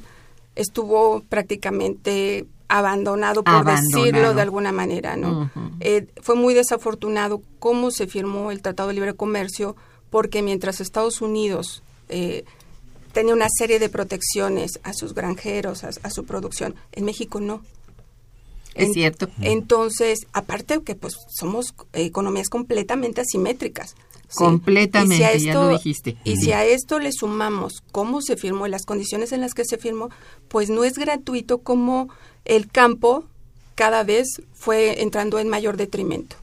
estuvo prácticamente abandonado, por Abandonado. decirlo de alguna manera, ¿no? Eh, fue muy desafortunado cómo se firmó el Tratado de Libre Comercio, porque mientras Estados Unidos eh, tenía una serie de protecciones a sus granjeros, a, a su producción, en México no. Es cierto. Entonces, aparte que pues somos eh, economías completamente asimétricas. ¿Sí? Completamente, Y si a ya lo dijiste. Y si a esto le sumamos cómo se firmó y las condiciones en las que se firmó, pues no es gratuito como el campo cada vez fue entrando en mayor detrimento.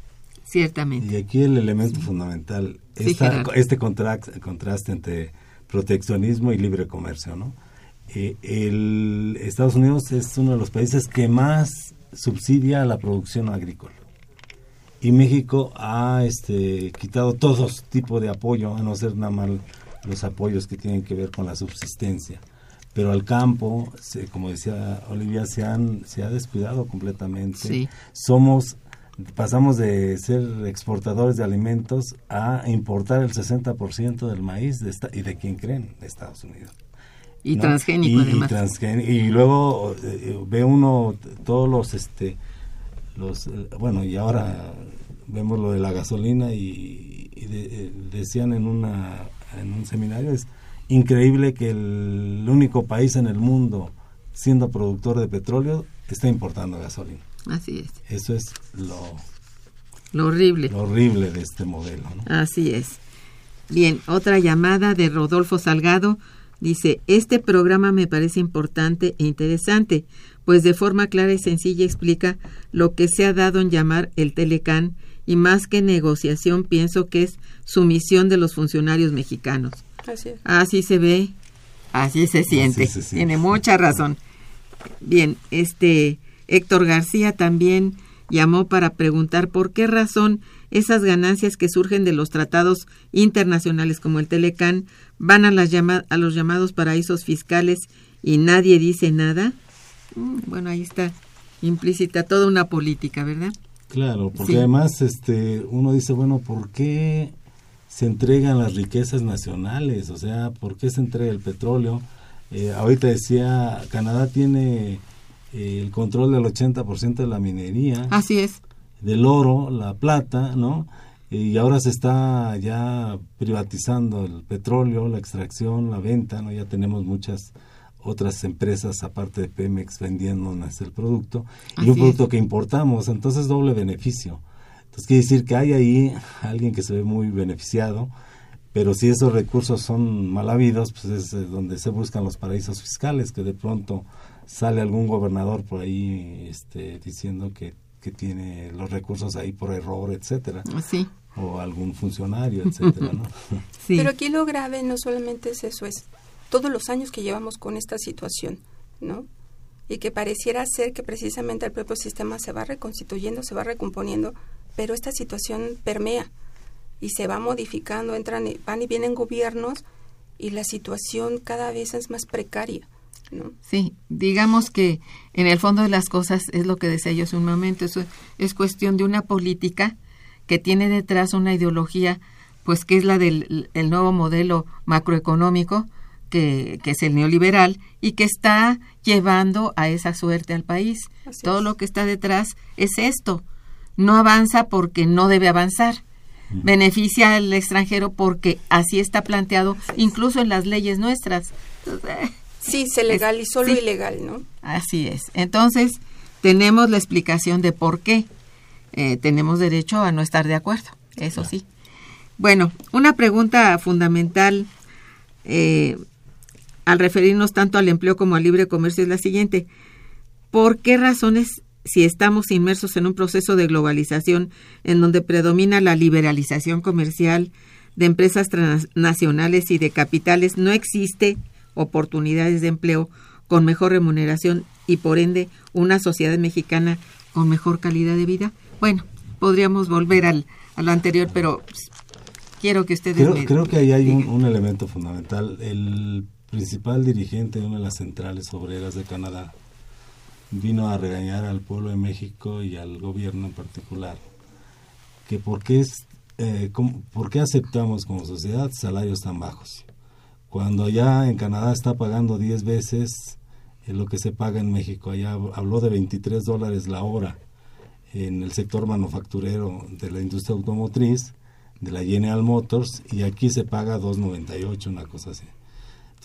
Ciertamente. Y aquí el elemento fundamental, Sí, esta- Gerardo. este contra- contraste entre proteccionismo y libre comercio, ¿no? Eh, el Estados Unidos es uno de los países que más subsidia la producción agrícola. Y México ha este, quitado todo tipo de apoyo, a no ser nada más los apoyos que tienen que ver con la subsistencia. Pero al campo, se- como decía Olivia, se, han, se ha descuidado completamente. Sí. Somos, pasamos de ser exportadores de alimentos a importar el 60% del maíz de esta- y de quién creen, de Estados Unidos. Y ¿no? transgénico Y- además. Y, transgénico. Y luego eh, ve uno todos los, este, los, eh, bueno, y ahora vemos lo de la gasolina y, y de- eh, decían en, una, en un seminario, es increíble que el único país en el mundo siendo productor de petróleo está importando gasolina. Así es. Eso es lo, Lo horrible. lo horrible de este modelo. ¿no? Así es. Bien, otra llamada de Rodolfo Salgado. Dice, este programa me parece importante e interesante, pues de forma clara y sencilla explica lo que se ha dado en llamar el Telecán y más que negociación pienso que es sumisión de los funcionarios mexicanos. Así es. Así se ve, así se siente. se siente. Tiene mucha razón. Bien, este Héctor García también llamó para preguntar por qué razón esas ganancias que surgen de los tratados internacionales como el Telecán van a, las llama- a los llamados paraísos fiscales y nadie dice nada. Mm, Bueno, ahí está implícita toda una política, ¿verdad? Claro, porque Sí. además este uno dice, bueno, ¿por qué se entregan las riquezas nacionales? O sea, ¿por qué se entrega el petróleo? Eh, ahorita decía, Canadá tiene eh, el control del 80% de la minería, Así es. del oro, la plata, ¿no? Y ahora se está ya privatizando el petróleo, la extracción, la venta, ¿no? Ya tenemos muchas otras empresas aparte de Pemex vendiéndonos el producto Así y un es. producto que importamos, entonces doble beneficio. Entonces quiere decir que hay ahí alguien que se ve muy beneficiado, pero si esos recursos son mal habidos, pues es eh, donde se buscan los paraísos fiscales, que de pronto sale algún gobernador por ahí este, diciendo que, que tiene los recursos ahí por error, etcétera, Sí, o algún funcionario, etcétera, ¿no? sí. Pero aquí lo grave no solamente es eso, es todos los años que llevamos con esta situación, ¿no? Y que pareciera ser que precisamente el propio sistema se va reconstituyendo, se va recomponiendo, pero esta situación permea y se va modificando, entran y, van y vienen gobiernos y la situación cada vez es más precaria, ¿no? Sí, digamos que en el fondo de las cosas es lo que decía yo hace un momento, eso es cuestión de una política que tiene detrás una ideología, pues que es la del el nuevo modelo macroeconómico, que, que es el neoliberal y que está llevando a esa suerte al país. Así Todo es. lo que está detrás es esto. No avanza porque no debe avanzar. Beneficia al extranjero porque así está planteado incluso en las leyes nuestras. Sí, se legalizó Sí. lo ilegal, ¿no? Así es. Entonces, tenemos la explicación de por qué. Eh, tenemos derecho a no estar de acuerdo, eso sí. Bueno, una pregunta fundamental eh, al referirnos tanto al empleo como al libre comercio es la siguiente. ¿Por qué razones, si estamos inmersos en un proceso de globalización en donde predomina la liberalización comercial de empresas transnacionales y de capitales, no existe oportunidades de empleo con mejor remuneración y por ende una sociedad mexicana con mejor calidad de vida? Bueno, podríamos volver al, a lo anterior, pero pues, quiero que ustedes Creo, me creo que ahí hay un, un elemento fundamental. El principal dirigente de una de las centrales obreras de Canadá vino a regañar al pueblo de México y al gobierno en particular que por qué, es, eh, cómo- por qué aceptamos como sociedad salarios tan bajos. Cuando allá en Canadá está pagando 10 veces eh, lo que se paga en México. Allá habló de 23 dólares la hora en el sector manufacturero de la industria automotriz, de la General Motors, y aquí se paga 2.98, una cosa así.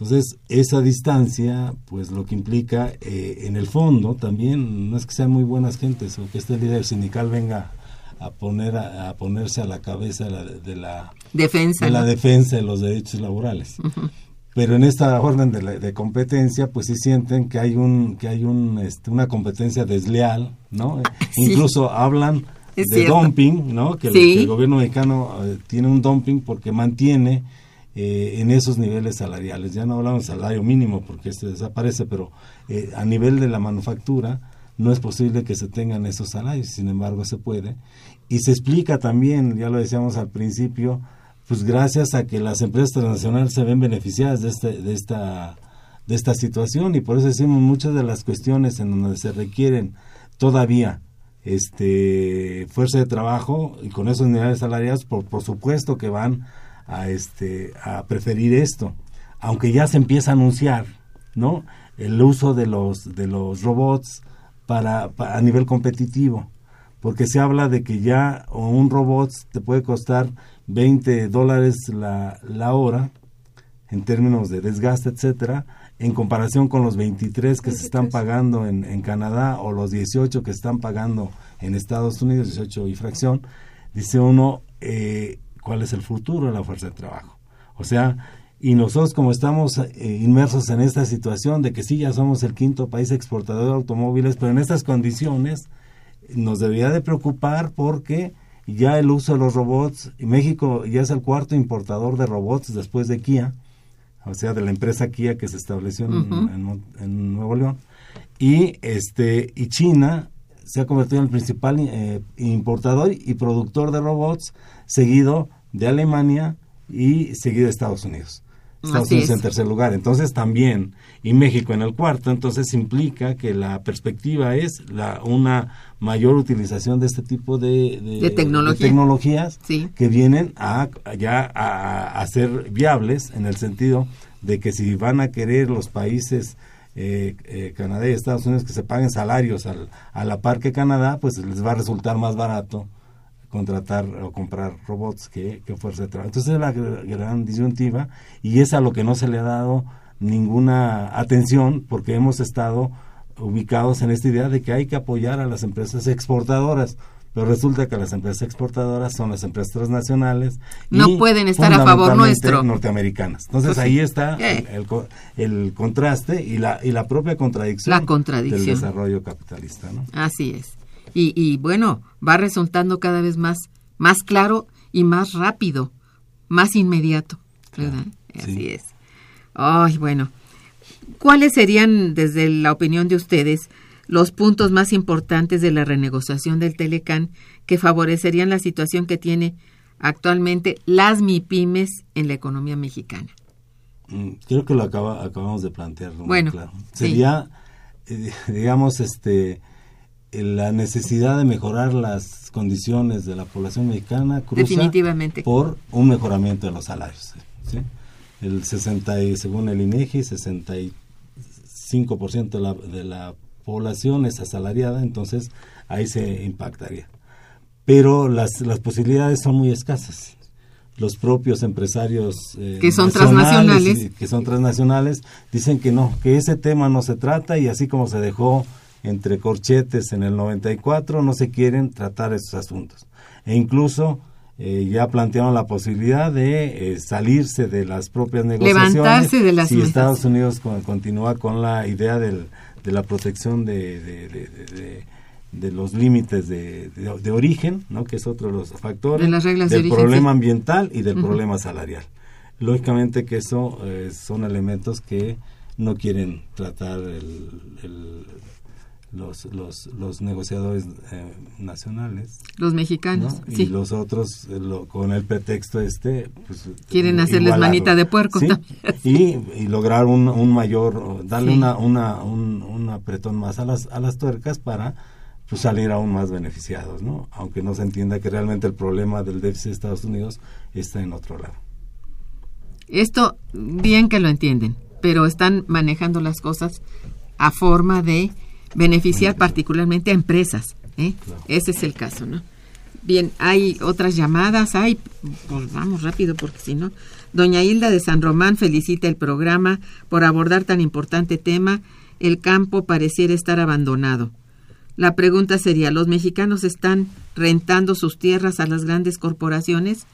Entonces, esa distancia, pues lo que implica, eh, en el fondo también, no es que sean muy buenas gentes o que este líder sindical venga a poner a, a ponerse a la cabeza de la, de la, defensa. de la ¿no? defensa de los derechos laborales. Pero en esta orden de, la- de competencia, pues sí sienten que hay un que hay un este, una competencia desleal, ¿no? Sí. Incluso hablan Es de cierto. dumping, ¿no? Que, el, Sí. que el gobierno mexicano eh, tiene un dumping porque mantiene eh, en esos niveles salariales. Ya no hablamos de salario mínimo porque este desaparece, pero eh, a nivel de la manufactura no es posible que se tengan esos salarios, sin embargo se puede. Y se explica también, ya lo decíamos al principio, pues gracias a que las empresas transnacionales se ven beneficiadas de, este, de, esta, de esta situación y por eso decimos muchas de las cuestiones en donde se requieren todavía este fuerza de trabajo y con esos niveles salariales por, por supuesto que van a este a preferir esto aunque ya se empieza a anunciar no el uso de los de los robots para, pa- a nivel competitivo porque se habla de que ya un robot te puede costar 20 dólares la, la hora en términos de desgaste, etcétera, en comparación con los 23 que se están 23. pagando en, en Canadá o los 18 que están pagando en Estados Unidos, 18 y fracción, dice uno, eh, ¿cuál es el futuro de la fuerza de trabajo? O sea, y nosotros como estamos eh, inmersos en esta situación de que sí, ya somos el quinto país exportador de automóviles, pero en estas condiciones nos debería de preocupar porque ya el uso de los robots, y México ya es el cuarto importador de robots después de Kia, o sea, de la empresa Kia que se estableció en, en Nuevo León, y este y China se ha convertido en el principal eh, importador y productor de robots, seguido de Alemania y seguido de Estados Unidos. Estados Así Unidos es. en tercer lugar. Entonces también, y México en el cuarto, entonces implica que la perspectiva es la una mayor utilización de este tipo de, De tecnología. tecnologías Sí. que vienen a ya a, a ser viables en el sentido de que si van a querer los países eh, eh, Canadá y Estados Unidos que se paguen salarios al, a la par que Canadá, pues les va a resultar más barato contratar o comprar robots que, que fuerza de trabajo. Entonces es la gr- gran disyuntiva y es a lo que no se le ha dado ninguna atención porque hemos estado ubicados en esta idea de que hay que apoyar a las empresas exportadoras. Pero resulta que las empresas exportadoras son las empresas transnacionales. No y pueden estar a favor nuestro. norteamericanas. Entonces Pues ahí está el, el contraste y la, y la propia contradicción, La contradicción. del desarrollo capitalista. ¿no? Así es. Y, y bueno, va resultando cada vez más, más claro y más rápido, más inmediato, ¿verdad? Así sí. es. Ay, bueno. ¿Cuáles serían, desde la opinión de ustedes, los puntos más importantes de la renegociación del Telecán que favorecerían la situación que tiene actualmente las MIPIMES en la economía mexicana? Mm, Creo que lo acaba, acabamos de plantear. Bueno, claro. sí. Sería, eh, digamos, este, eh, la necesidad de mejorar las condiciones de la población mexicana cruza Definitivamente. por un mejoramiento de los salarios. ¿sí? el 60 y, según el INEGI, 65% de la, de la población es asalariada, entonces ahí se impactaría. Pero las, las posibilidades son muy escasas. Los propios empresarios eh, que son transnacionales, que son transnacionales, dicen que no, que ese tema no se trata y así como se dejó entre corchetes en el 94, no se quieren tratar esos asuntos. E incluso eh, ya plantearon la posibilidad de eh, salirse de las propias negociaciones. Levantarse de las Si Estados Unidos continúa con la idea del, de la protección de, de, los límites de, origen, ¿no? que es otro de los factores, del problema ambiental y del problema salarial. Lógicamente que eso eh, son elementos que no quieren tratar el los, los, los negociadores eh, nacionales. Los mexicanos, Y los otros, eh, con el pretexto este, pues, Quieren hacerles manita de puerco y, y, lograr un, un mayor, darle una, una, un, un, apretón más a las, a las tuercas para pues, salir aún más beneficiados, ¿no? Aunque no se entienda que realmente el problema del déficit de Estados Unidos está en otro lado. Esto, bien que lo entienden, pero están manejando las cosas a forma de beneficiar particularmente a empresas. ¿eh? Ese es el caso, ¿no? Bien, hay otras llamadas, hay, pues vamos rápido porque si no. Doña Hilda de San Román felicita el programa por abordar tan importante tema. El campo pareciera estar abandonado. La pregunta sería, ¿los mexicanos están rentando sus tierras a las grandes corporaciones?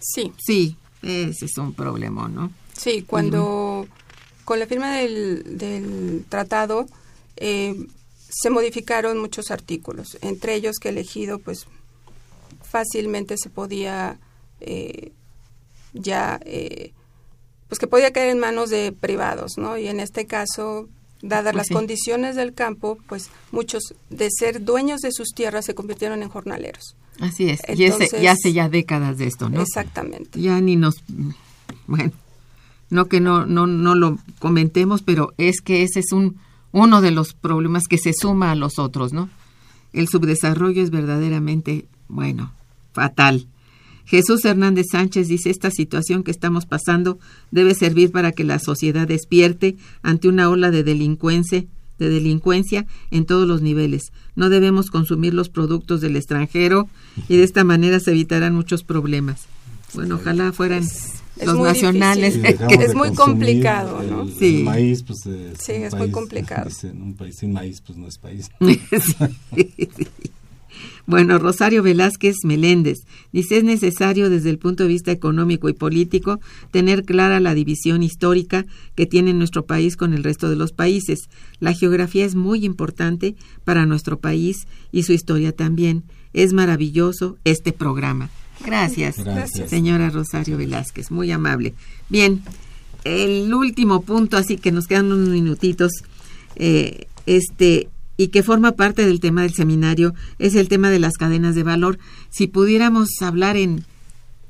Sí. Sí, ese es un problema, ¿no? Sí, cuando con la firma del, del tratado eh, se modificaron muchos artículos, entre ellos que elegido pues fácilmente se podía eh, ya, eh, pues que podía caer en manos de privados, ¿no? Y en este caso, dadas pues las condiciones del campo, pues muchos de ser dueños de sus tierras se convirtieron en jornaleros. Así es, y ya hace ya décadas de esto, ¿no? Exactamente. Ya ni nos, bueno, no que no, no, no lo comentemos, pero es que ese es un uno de los problemas que se suma a los otros, ¿no? El subdesarrollo es verdaderamente, bueno, fatal. Jesús Hernández Sánchez dice, esta situación que estamos pasando debe servir para que la sociedad despierte ante una ola de delincuencia, de delincuencia en todos los niveles. No debemos consumir los productos del extranjero y de esta manera se evitarán muchos problemas. Bueno, ojalá fueran los nacionales. que es muy complicado, ¿no? sí. maíz, pues. Eh, sí, es muy complicado. un país sin maíz, pues no es país. Bueno, Rosario Velázquez Meléndez dice es necesario desde el punto de vista económico y político tener clara la división histórica que tiene nuestro país con el resto de los países. La geografía es muy importante para nuestro país y su historia también. Es maravilloso este programa. Gracias, señora Rosario Velázquez, muy amable. Bien, el último punto, así que nos quedan unos minutitos, eh, este, y que forma parte del tema del seminario, es el tema de las cadenas de valor. Si pudiéramos hablar en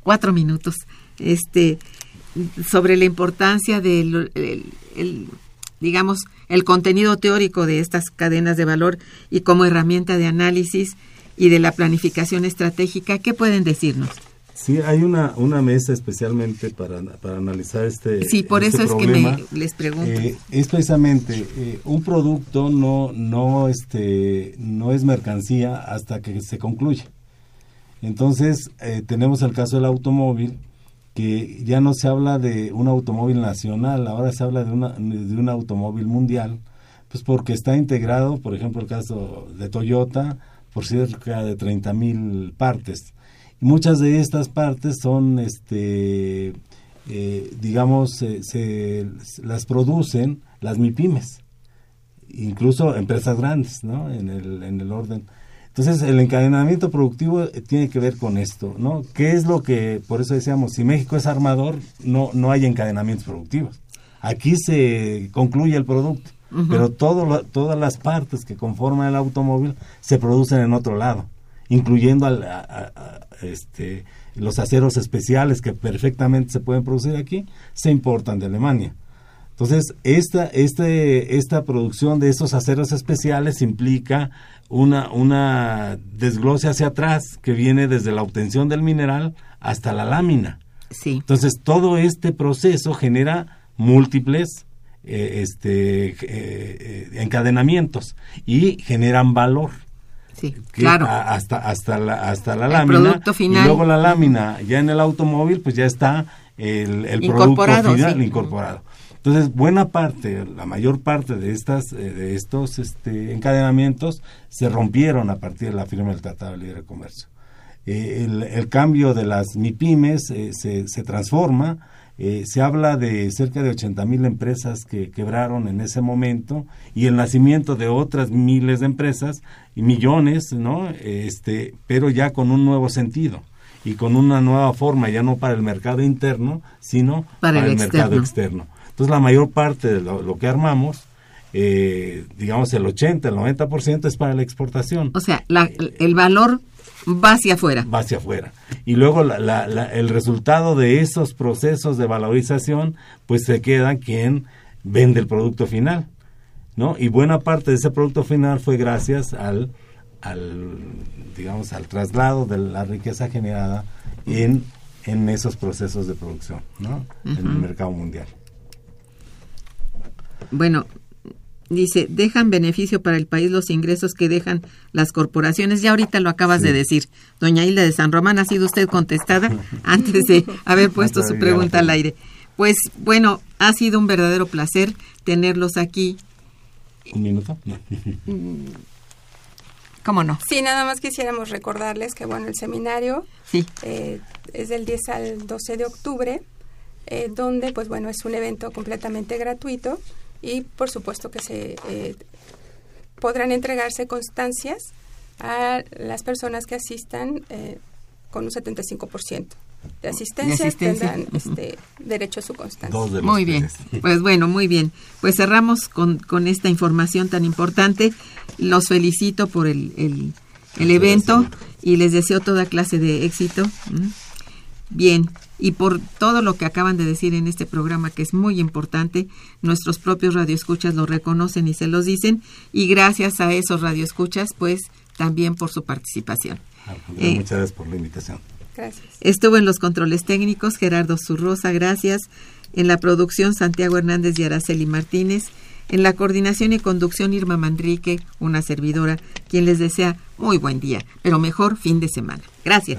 cuatro minutos, este, sobre la importancia del, digamos, el contenido teórico de estas cadenas de valor y como herramienta de análisis y de la planificación estratégica. ¿Qué pueden decirnos? Sí, hay una, una mesa especialmente para, para analizar este Sí, por este eso es que me, les pregunto. Eh, es precisamente, eh, un producto no, no, este, no es mercancía hasta que se concluye. Entonces, eh, tenemos el caso del automóvil, que ya no se habla de un automóvil nacional, ahora se habla de, una, de un automóvil mundial, pues porque está integrado, por ejemplo, el caso de Toyota, por cerca de 30 mil partes. Y muchas de estas partes son, este, eh, digamos, se, las producen las MIPIMES, incluso empresas grandes, ¿no? En el, en el orden. Entonces, el encadenamiento productivo eh, tiene que ver con esto, ¿no? ¿Qué es lo que, por eso decíamos, si México es armador, no, no hay encadenamientos productivos. Aquí se concluye el producto pero todo todas las partes que conforman el automóvil se producen en otro lado, incluyendo este, los aceros especiales que perfectamente se pueden producir aquí, se importan de Alemania. Entonces, esta, este, esta producción de estos aceros especiales implica una, una desglose hacia atrás que viene desde la obtención del mineral hasta la lámina. Sí. Entonces, todo este proceso genera múltiples eh, este, eh, encadenamientos y generan valor. Sí, claro. a- hasta hasta la hasta la El lámina producto final. y luego la lámina ya en el automóvil pues ya está el, el Incorporado, producto final sí. incorporado entonces buena parte la mayor parte de estas eh, de estos este, encadenamientos se rompieron a partir de la firma del Tratado de Libre Comercio Eh, el, el cambio de las MIPIMES eh, se, se transforma eh, se habla de cerca de 80 mil empresas que quebraron en ese momento y el nacimiento de otras miles de empresas y millones, ¿no? Este, pero ya con un nuevo sentido y con una nueva forma, ya no para el mercado interno, sino Para para, el el, mercado externo. externo. Entonces, la mayor parte de lo, lo que armamos, eh, digamos el 80, el 90% es para la exportación O sea, la- el valor va hacia afuera. va hacia afuera. Y luego la- la- la- el resultado de esos procesos de valorización, pues se queda quien vende el producto final, ¿no? Y buena parte de ese producto final fue gracias al, al digamos, al traslado de la riqueza generada en, en esos procesos de producción, ¿no? En el mercado mundial. Bueno, dice, dejan beneficio para el país los ingresos que dejan las corporaciones. Ya ahorita lo acabas de decir. Doña Hilda de San Román, ha sido usted contestada antes de haber puesto su pregunta al aire. Pues bueno, ha sido un verdadero placer tenerlos aquí. ¿Un minuto? No. ¿Cómo no? Sí, nada más quisiéramos recordarles que, bueno, el seminario Sí, eh, es del 10 al 12 de octubre, eh, donde, pues bueno, es un evento completamente gratuito y, por supuesto, que se eh, podrán entregarse constancias a las personas que asistan eh, con un 75% de asistencia, De asistencia. tendrán este, derecho a su constancia. De muy bien. tres. Pues bueno, muy bien. Pues cerramos con, con esta información tan importante. Los felicito por el, el, el evento y les deseo toda clase de éxito. Bien, y por todo lo que acaban de decir en este programa, que es muy importante, nuestros propios radioescuchas lo reconocen y se los dicen, y gracias a esos radioescuchas, pues también por su participación. Eh, Muchas gracias por la invitación. Gracias. Estuvo en los controles técnicos Gerardo Zurrosa, gracias. En la producción Santiago Hernández y Araceli Martínez. En la coordinación y conducción Irma Manrique, una servidora, quien les desea muy buen día, pero mejor fin de semana. Gracias.